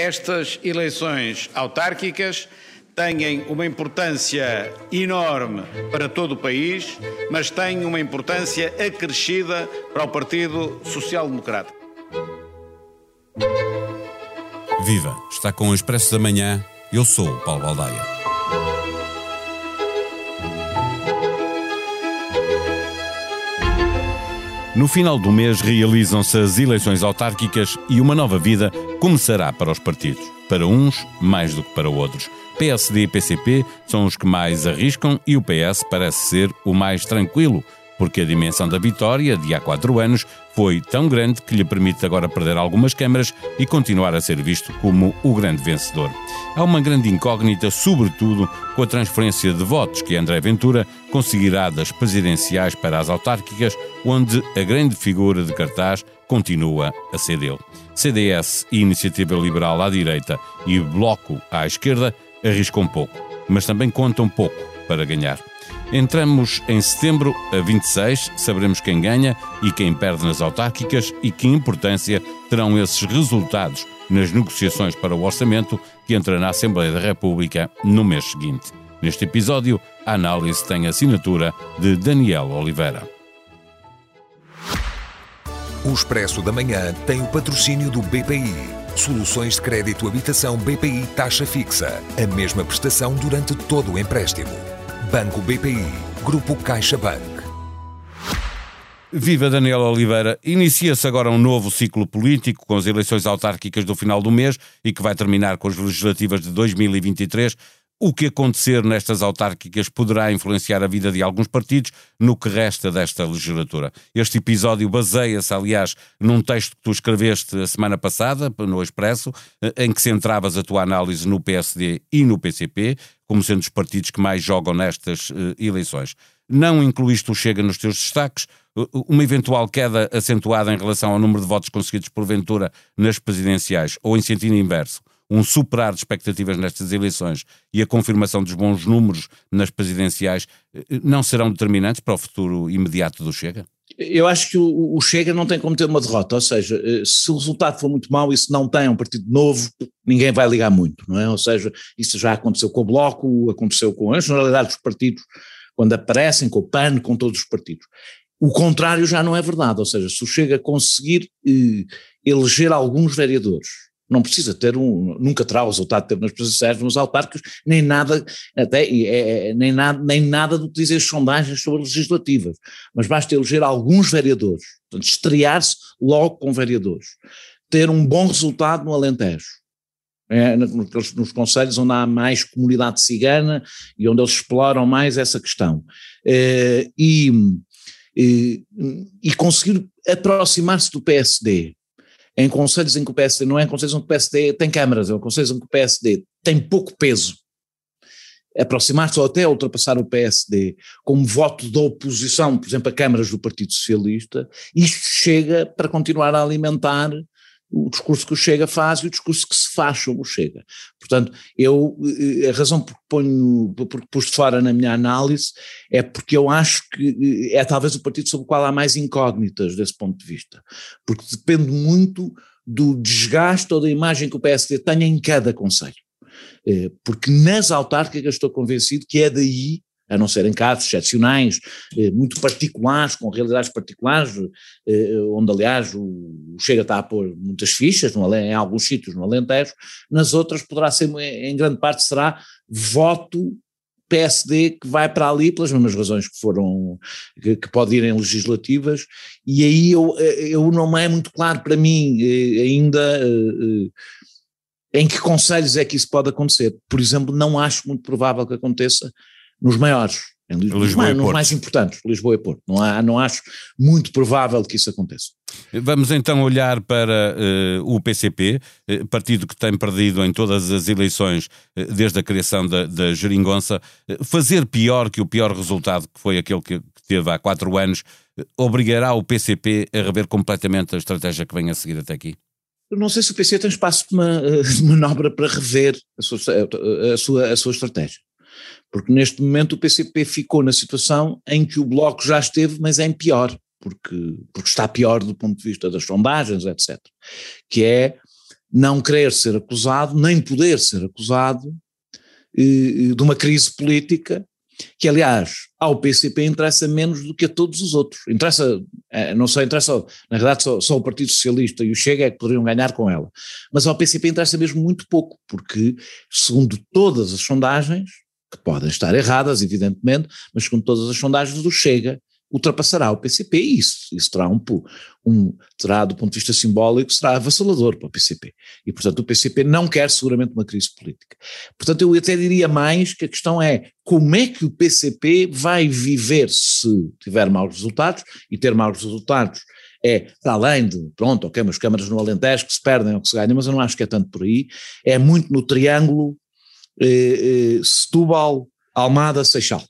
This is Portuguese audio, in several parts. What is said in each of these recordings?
Estas eleições autárquicas têm uma importância enorme para todo o país, mas têm uma importância acrescida para o Partido Social Democrata. Viva! Está com o Expresso da Manhã. Eu sou o Paulo Baldaia. No final do mês realizam-se as eleições autárquicas e uma nova vida começará para os partidos. Para uns, mais do que para outros. PSD e PCP são os que mais arriscam e o PS parece ser o mais tranquilo porque a dimensão da vitória de há quatro anos foi tão grande que lhe permite agora perder algumas câmaras e continuar a ser visto como o grande vencedor. Há uma grande incógnita, sobretudo com a transferência de votos que André Ventura conseguirá das presidenciais para as autárquicas, onde a grande figura de cartaz continua a ser dele. CDS e Iniciativa Liberal à direita e Bloco à esquerda arriscam pouco, mas também contam pouco para ganhar. Entramos em setembro a 26, saberemos quem ganha e quem perde nas autárquicas e que importância terão esses resultados nas negociações para o orçamento que entra na Assembleia da República no mês seguinte. Neste episódio, a análise tem a assinatura de Daniel Oliveira. O Expresso da Manhã tem o patrocínio do BPI. Soluções de crédito habitação BPI taxa fixa. A mesma prestação durante todo o empréstimo. Banco BPI, Grupo CaixaBank. Viva Daniel Oliveira. Inicia-se agora um novo ciclo político com as eleições autárquicas do final do mês e que vai terminar com as legislativas de 2023. O que acontecer nestas autárquicas poderá influenciar a vida de alguns partidos no que resta desta legislatura. Este episódio baseia-se, aliás, num texto que tu escreveste a semana passada, no Expresso, eh, em que centravas a tua análise no PSD e no PCP, como sendo os partidos que mais jogam nestas uh, eleições. Não incluíste o Chega nos teus destaques, uma eventual queda acentuada em relação ao número de votos conseguidos por Ventura nas presidenciais, ou em sentido inverso, um superar de expectativas nestas eleições e a confirmação dos bons números nas presidenciais eh, não serão determinantes para o futuro imediato do Chega? Eu acho que o, Chega não tem como ter uma derrota, ou seja, eh, se o resultado for muito mau e se não tem um partido novo, ninguém vai ligar muito, não é? Ou seja, isso já aconteceu com o Bloco, aconteceu com a generalidade dos partidos, quando aparecem, com o PAN, com todos os partidos. O contrário já não é verdade, ou seja, se o Chega conseguir eh, eleger alguns vereadores, não precisa ter um, nunca terá o resultado de ter nas presidenciais, nos autárquicos, nem nada, até, é, é, nem, nada, nem nada do que dizem as sondagens sobre legislativas, mas basta eleger alguns vereadores, portanto, estrear-se logo com vereadores, ter um bom resultado no Alentejo, é, nos, nos conselhos onde há mais comunidade cigana e onde eles exploram mais essa questão, é, e, e, e conseguir aproximar-se do PSD, em conselhos em que o PSD não é em conselhos em que o PSD tem câmaras, é em conselhos em que o PSD tem pouco peso, aproximar-se ou até ultrapassar o PSD como voto da oposição, por exemplo, a câmaras do Partido Socialista, isto chega para continuar a alimentar o discurso que o Chega faz e o discurso que se faz sobre o Chega. Portanto, eu, eh, a razão por que ponho, por que pus fora na minha análise é porque eu acho que eh, é talvez o partido sobre o qual há mais incógnitas desse ponto de vista, porque depende muito do desgaste ou da imagem que o PSD tenha em cada conselho. Eh, porque nas autárquicas estou convencido que é daí a não ser em casos excepcionais, eh, muito particulares, com realidades particulares, eh, onde aliás o Chega está a pôr muitas fichas, no, em alguns sítios no Alentejo, nas outras poderá ser, em grande parte será voto PSD que vai para ali pelas mesmas razões que foram, que, que pode ir em legislativas, e aí eu, eh, eu não é muito claro para mim ainda em que conselhos é que isso pode acontecer. Por exemplo, não acho muito provável que aconteça nos maiores, Lisboa, Lisboa nos mais importantes, Lisboa e Porto. Não, há, não acho muito provável que isso aconteça. Vamos então olhar para uh, o PCP, uh, partido que tem perdido em todas as eleições uh, desde a criação da, da geringonça. fazer pior que o pior resultado, que foi aquele que, que teve há quatro anos, obrigará o PCP a rever completamente a estratégia que vem a seguir até aqui? não sei se o PC tem espaço de manobra para rever a sua, a sua, a sua estratégia. Porque neste momento o PCP ficou na situação em que o Bloco já esteve, mas em pior, porque, porque está pior do ponto de vista das sondagens, etc. Que é não querer ser acusado, nem poder ser acusado de uma crise política que aliás ao PCP interessa menos do que a todos os outros. Interessa, eh, não só interessa, na verdade só, só, o Partido Socialista e o Chega é que poderiam ganhar com ela, mas ao PCP interessa mesmo muito pouco, porque segundo todas as sondagens, que podem estar erradas evidentemente, mas segundo todas as sondagens do Chega, ultrapassará o PCP e isso, isso terá, um, um, terá, do ponto de vista simbólico, será avassalador para o PCP. E, portanto, o PCP não quer seguramente uma crise política. Portanto, eu até diria mais que a questão é como é que o PCP vai viver se tiver maus resultados, e ter maus resultados é, para além de, pronto, ok, mas câmaras no Alentejo que se perdem ou que se ganham, mas eu não acho que é tanto por aí, é muito no triângulo eh, eh, Setúbal, Almada, Seixal.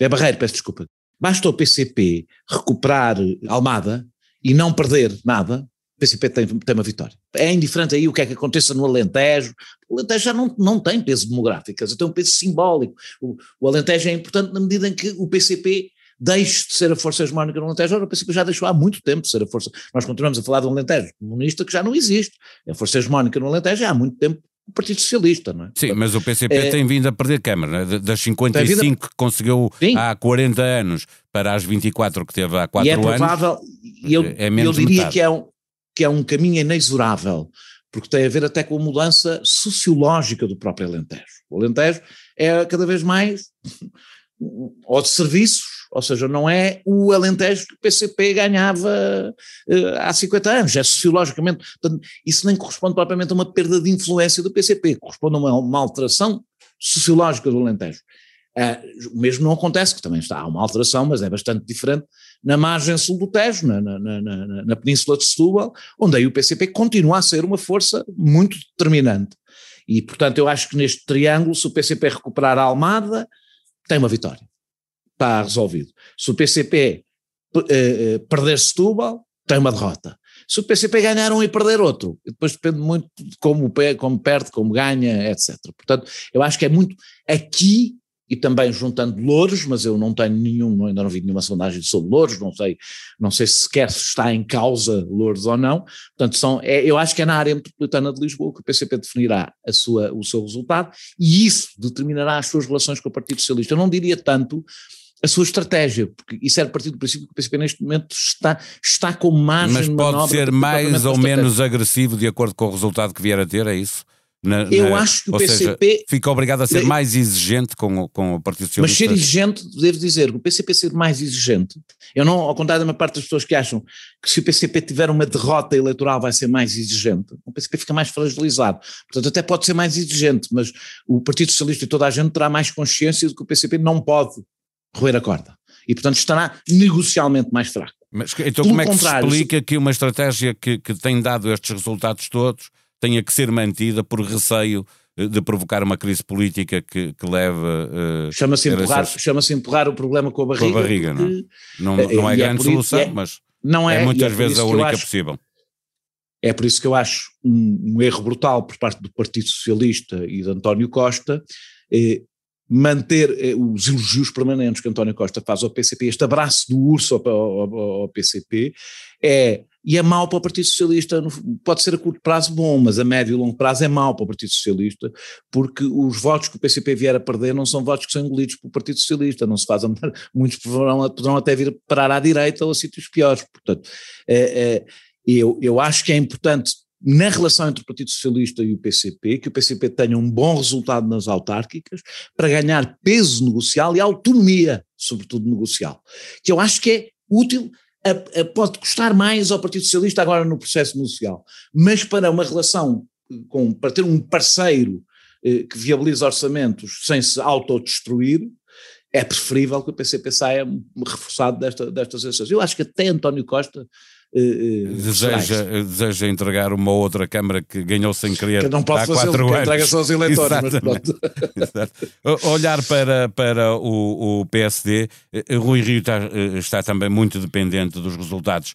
É Barreiro, peço desculpa. Basta o PCP recuperar Almada e não perder nada, o PCP tem, tem uma vitória. É indiferente aí o que é que aconteça no Alentejo. O Alentejo já não, não tem peso demográfico, tem um peso simbólico. O, o Alentejo é importante na medida em que o PCP deixe de ser a força hegemónica no Alentejo. Ora, o PCP já deixou há muito tempo de ser a força. Nós continuamos a falar um Alentejo comunista que já não existe. A força hegemónica no Alentejo há muito tempo o Partido Socialista, não é? Sim, mas o PCP é, tem vindo a perder Câmara, né? das 55 vindo... que conseguiu Sim. há 40 anos para as 24 que teve há 4 e é provável, anos. Eu, é eu diria que é, um, que é um caminho inexorável, porque tem a ver até com a mudança sociológica do próprio Alentejo. O Alentejo é cada vez mais ou de serviços, ou seja, não é o Alentejo que o PCP ganhava uh, há 50 anos, é sociologicamente, portanto, isso nem corresponde propriamente a uma perda de influência do PCP, corresponde a uma, uma alteração sociológica do Alentejo. Uh, o mesmo não acontece, que também está, há uma alteração, mas é bastante diferente, na margem sul do Tejo, na, na, na, na península de Setúbal, onde aí o PCP continua a ser uma força muito determinante. E, portanto, eu acho que neste triângulo, se o PCP recuperar a Almada, tem uma vitória. Está resolvido. Se o PCP uh, uh, perder Setúbal, tem uma derrota. Se o PCP ganhar um e perder outro, depois depende muito de como, como perde, como ganha, etc. Portanto, eu acho que é muito aqui e também juntando Louros, mas eu não tenho nenhum, ainda não vi nenhuma sondagem sobre Louros, não sei, não sei se sequer se está em causa Louros ou não, portanto são, é, eu acho que é na área metropolitana de Lisboa que o PCP definirá a sua, o seu resultado e isso determinará as suas relações com o Partido Socialista. Eu não diria tanto a sua estratégia, porque isso é a partir do princípio que o PCP neste momento está, está com margem Mas pode ser mais ou menos agressivo de acordo com o resultado que vier a ter, é isso? Na, eu na, acho que o PCP. Seja, fica obrigado a ser mais exigente com, com o Partido Socialista. Mas ser exigente, devo dizer, o PCP ser mais exigente. Eu não, ao contrário da maior parte das pessoas que acham que se o PCP tiver uma derrota eleitoral vai ser mais exigente, o PCP fica mais fragilizado. Portanto, até pode ser mais exigente, mas o Partido Socialista e toda a gente terá mais consciência de que o PCP não pode roer a corda. E, portanto, estará negocialmente mais fraco. Mas então, Pelo como é que se explica que uma estratégia que, que tem dado estes resultados todos tenha que ser mantida por receio eh, de provocar uma crise política que, que leve. Uh, chama-se empurrar, chama empurrar o problema com a barriga. Com a barriga, não, é? não, não é, é grande solução, é, mas não é, é muitas é vezes a única acho, possível. É por isso que eu acho um, um, erro brutal por parte do Partido Socialista e de António Costa eh, manter eh, os elogios permanentes que António Costa faz ao PCP, este abraço do urso ao, ao, ao PCP, é e é mau para o Partido Socialista, pode ser a curto prazo bom, mas a médio e longo prazo é mau para o Partido Socialista, porque os votos que o PCP vier a perder não são votos que são engolidos pelo Partido Socialista, não se fazem, muitos poderão, poderão até vir parar à direita ou a sítios piores, portanto, é, é, eu, eu acho que é importante na relação entre o Partido Socialista e o PCP, que o PCP tenha um bom resultado nas autárquicas para ganhar peso negocial e autonomia, sobretudo negocial, que eu acho que é útil a, a, pode custar mais ao Partido Socialista agora no processo negocial, mas para uma relação com, para ter um parceiro eh, que viabiliza orçamentos sem se autodestruir, é preferível que o PCP saia reforçado desta, destas eleições. Eu acho que até António Costa eh, eh, deseja, deseja entregar uma outra Câmara que ganhou sem querer que não pode há quatro anos. entrega só aos eleitores, Olhar para, para o, o PSD, eh, Rui Rio está, está também muito dependente dos resultados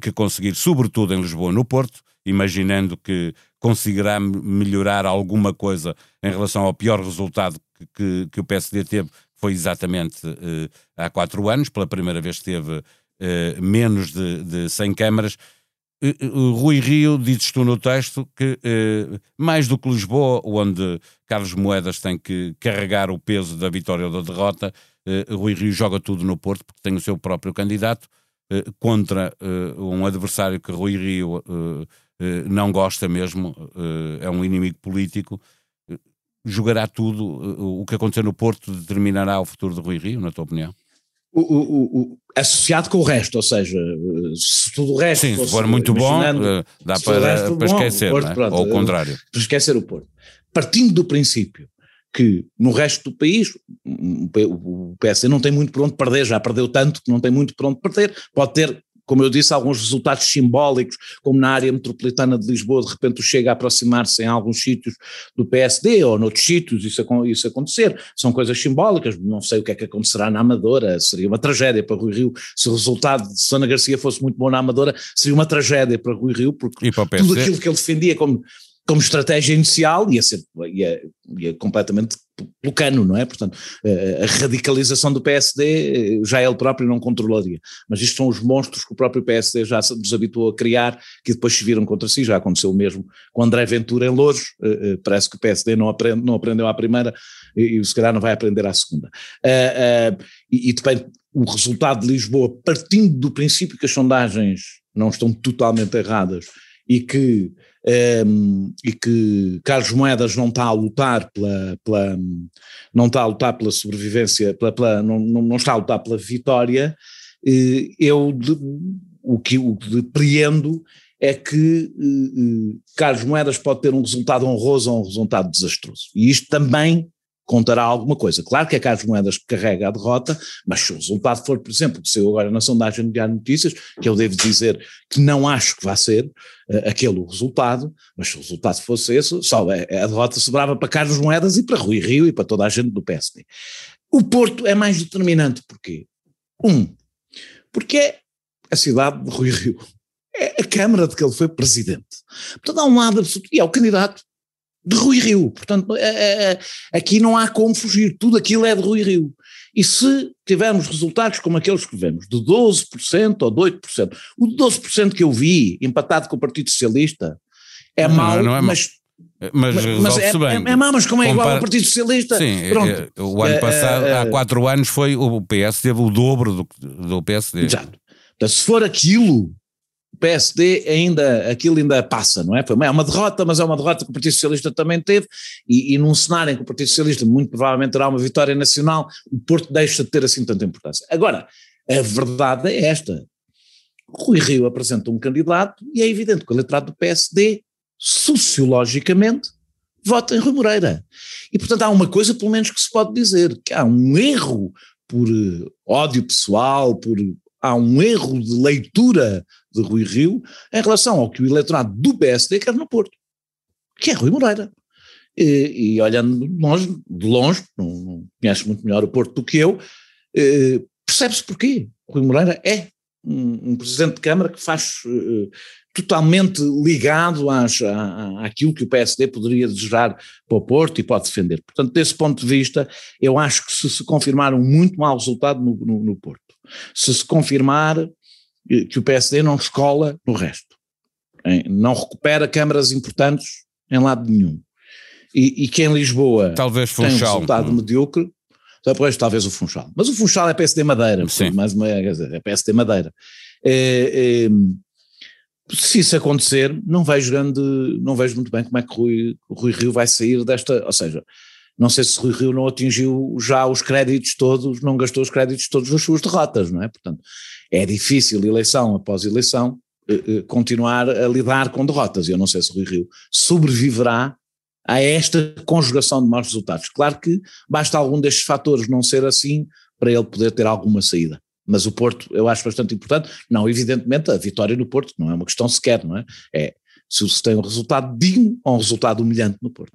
que conseguir, sobretudo em Lisboa, no Porto, imaginando que conseguirá melhorar alguma coisa em relação ao pior resultado que, que, que o PSD teve, foi exatamente há quatro anos, pela primeira vez teve uh, menos de, de 100 câmaras. Rui Rio, dizes tu no texto, que mais do que Lisboa, onde Carlos Moedas tem que carregar o peso da vitória ou da derrota, Rui Rio joga tudo no Porto porque tem o seu próprio candidato contra um adversário que Rui Rio não gosta mesmo, é um inimigo político jogará tudo, o que acontecer no Porto determinará o futuro de Rui Rio, na tua opinião? O, o, o, associado com o resto, ou seja, se tudo o resto. Sim, se for muito bom, eh, dá para, para esquecer, Porto, é? pronto, ou ao contrário. Para esquecer o Porto. Partindo do princípio que no resto do país o PSD não tem muito por onde perder, já perdeu tanto que não tem muito por onde perder, pode ter como eu disse, alguns resultados simbólicos, como na área metropolitana de Lisboa, de repente o Chega a aproximar-se em alguns sítios do PSD ou noutros sítios, isso, isso acontecer, são coisas simbólicas, não sei o que é que acontecerá na Amadora, seria uma tragédia para Rui Rio, se o resultado de Sana Garcia fosse muito bom na Amadora, seria uma tragédia para Rui Rio, porque tudo aquilo que ele defendia como como estratégia inicial ia ser ia, ia completamente pelo cano, não é? Portanto, a radicalização do PSD já ele próprio não controlaria. Mas isto são os monstros que o próprio PSD já nos habituou a criar, que depois se viram contra si, já aconteceu o mesmo com André Ventura em Louros, parece que o PSD não, aprende, não aprendeu à primeira e, e se calhar não vai aprender à segunda. e, e depende, o resultado de Lisboa, partindo do princípio que as sondagens não estão totalmente erradas e que um, e que Carlos Moedas não está a lutar pela, pela não está a lutar pela sobrevivência, pela, pela não, não, está a lutar pela vitória, eu de, o que o depreendo é que Carlos Moedas pode ter um resultado honroso ou um resultado desastroso. E isto também contará alguma coisa. Claro que é Carlos Moedas que carrega a derrota, mas se o resultado for, por exemplo, que saiu agora na sondagem de Notícias, que eu devo dizer que não acho que vá ser uh, aquele o resultado, mas se o resultado fosse esse, só a, a derrota sobrava para Carlos Moedas e para Rui Rio e para toda a gente do PSD. O Porto é mais determinante, porquê? Um, porque é a cidade de Rui Rio. É a Câmara de que ele foi presidente. Portanto, há um lado absoluto, e é o candidato de Rui Rio. Portanto, é, é, é, aqui não há como fugir, tudo aquilo é de Rui Rio. E se tivermos resultados como aqueles que vemos, de 12% ou de 8%, o de 12% que eu vi, empatado com o Partido Socialista, é não, mau, não é mas. Mas, mas é, bem. É, é mau, mas como é Compara... igual ao Partido Socialista. Sim, Pronto. o ano passado, há quatro anos, foi o PS teve o dobro do, do PSD. Exato. Então, se for aquilo o PSD ainda, aquilo ainda passa, não é? Foi uma, é derrota, mas é uma derrota que o Partido Socialista também teve, e, e num cenário em que o Partido Socialista muito provavelmente terá uma vitória nacional, o Porto deixa de ter assim tanta importância. Agora, a verdade é esta, Rui Rio apresenta um candidato e é evidente que o eleitorado do PSD, sociologicamente, vota em Rui Moreira. E portanto há uma coisa pelo menos que se pode dizer, que há um erro por eh, ódio pessoal, por há um erro de leitura de Rui Rio em relação ao que o eleitorado do PSD quer no Porto, que é Rui Moreira. E, e olhando de longe, de longe não, não muito melhor o Porto do que eu, eh, percebe-se porquê. Rui Moreira é um, um, presidente de Câmara que faz eh, totalmente ligado às, à, àquilo que o PSD poderia desejar para o Porto e pode defender. Portanto, desse ponto de vista, eu acho que se se confirmar um muito mau resultado no, no, no Porto, se se confirmar que o PSD não escola no resto, não recupera câmaras importantes em lado nenhum, e, e que em Lisboa talvez tem um resultado medíocre, depois talvez o Funchal, mas o Funchal é PSD Madeira, Sim. mais uma, é PSD Madeira. É, é, se isso acontecer, não vejo grande, não vejo muito bem como é que Rui, Rui Rio vai sair desta, ou seja, não sei se Rui Rio não atingiu já os créditos todos, não gastou os créditos todos nas suas derrotas, não é? Portanto, é difícil, eleição após eleição, eh, eh, continuar a lidar com derrotas. E eu não sei se Rui Rio sobreviverá a esta conjugação de maus resultados. Claro que basta algum destes fatores não ser assim para ele poder ter alguma saída. Mas o Porto eu acho bastante importante. Não, evidentemente, a vitória no Porto não é uma questão sequer, não é? É se se tem um resultado digno ou um resultado humilhante no Porto.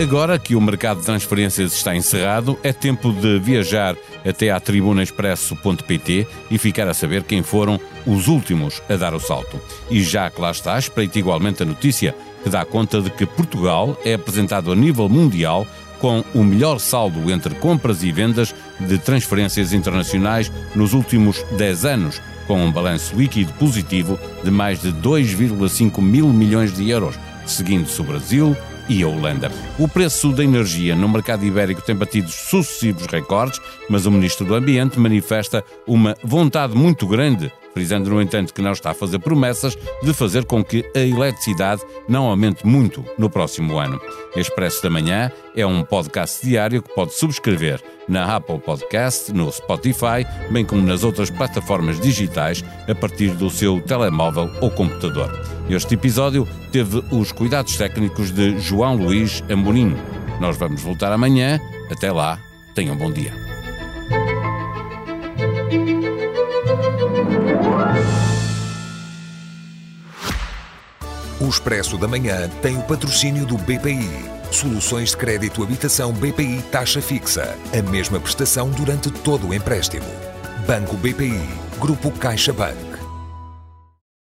Agora que o mercado de transferências está encerrado, é tempo de viajar até à tribunaexpresso.pt e ficar a saber quem foram os últimos a dar o salto. E já que lá está, espreite igualmente a notícia que dá conta de que Portugal é apresentado a nível mundial com o melhor saldo entre compras e vendas de transferências internacionais nos últimos 10 anos com um balanço líquido positivo de mais de 2,5 mil milhões de euros, seguindo-se o Brasil, e a Holanda. O preço da energia no mercado ibérico tem batido sucessivos recordes, mas o Ministro do Ambiente manifesta uma vontade muito grande frisando, no entanto, que não está a fazer promessas de fazer com que a eletricidade não aumente muito no próximo ano. Expresso da Manhã é um podcast diário que pode subscrever na Apple Podcast, no Spotify, bem como nas outras plataformas digitais a partir do seu telemóvel ou computador. Este episódio teve os cuidados técnicos de João Luís Amorim. Nós vamos voltar amanhã. Até lá, tenham um bom dia. Expresso da Manhã tem o patrocínio do BPI. Soluções de crédito habitação BPI taxa fixa. A mesma prestação durante todo o empréstimo. Banco BPI. Grupo CaixaBank.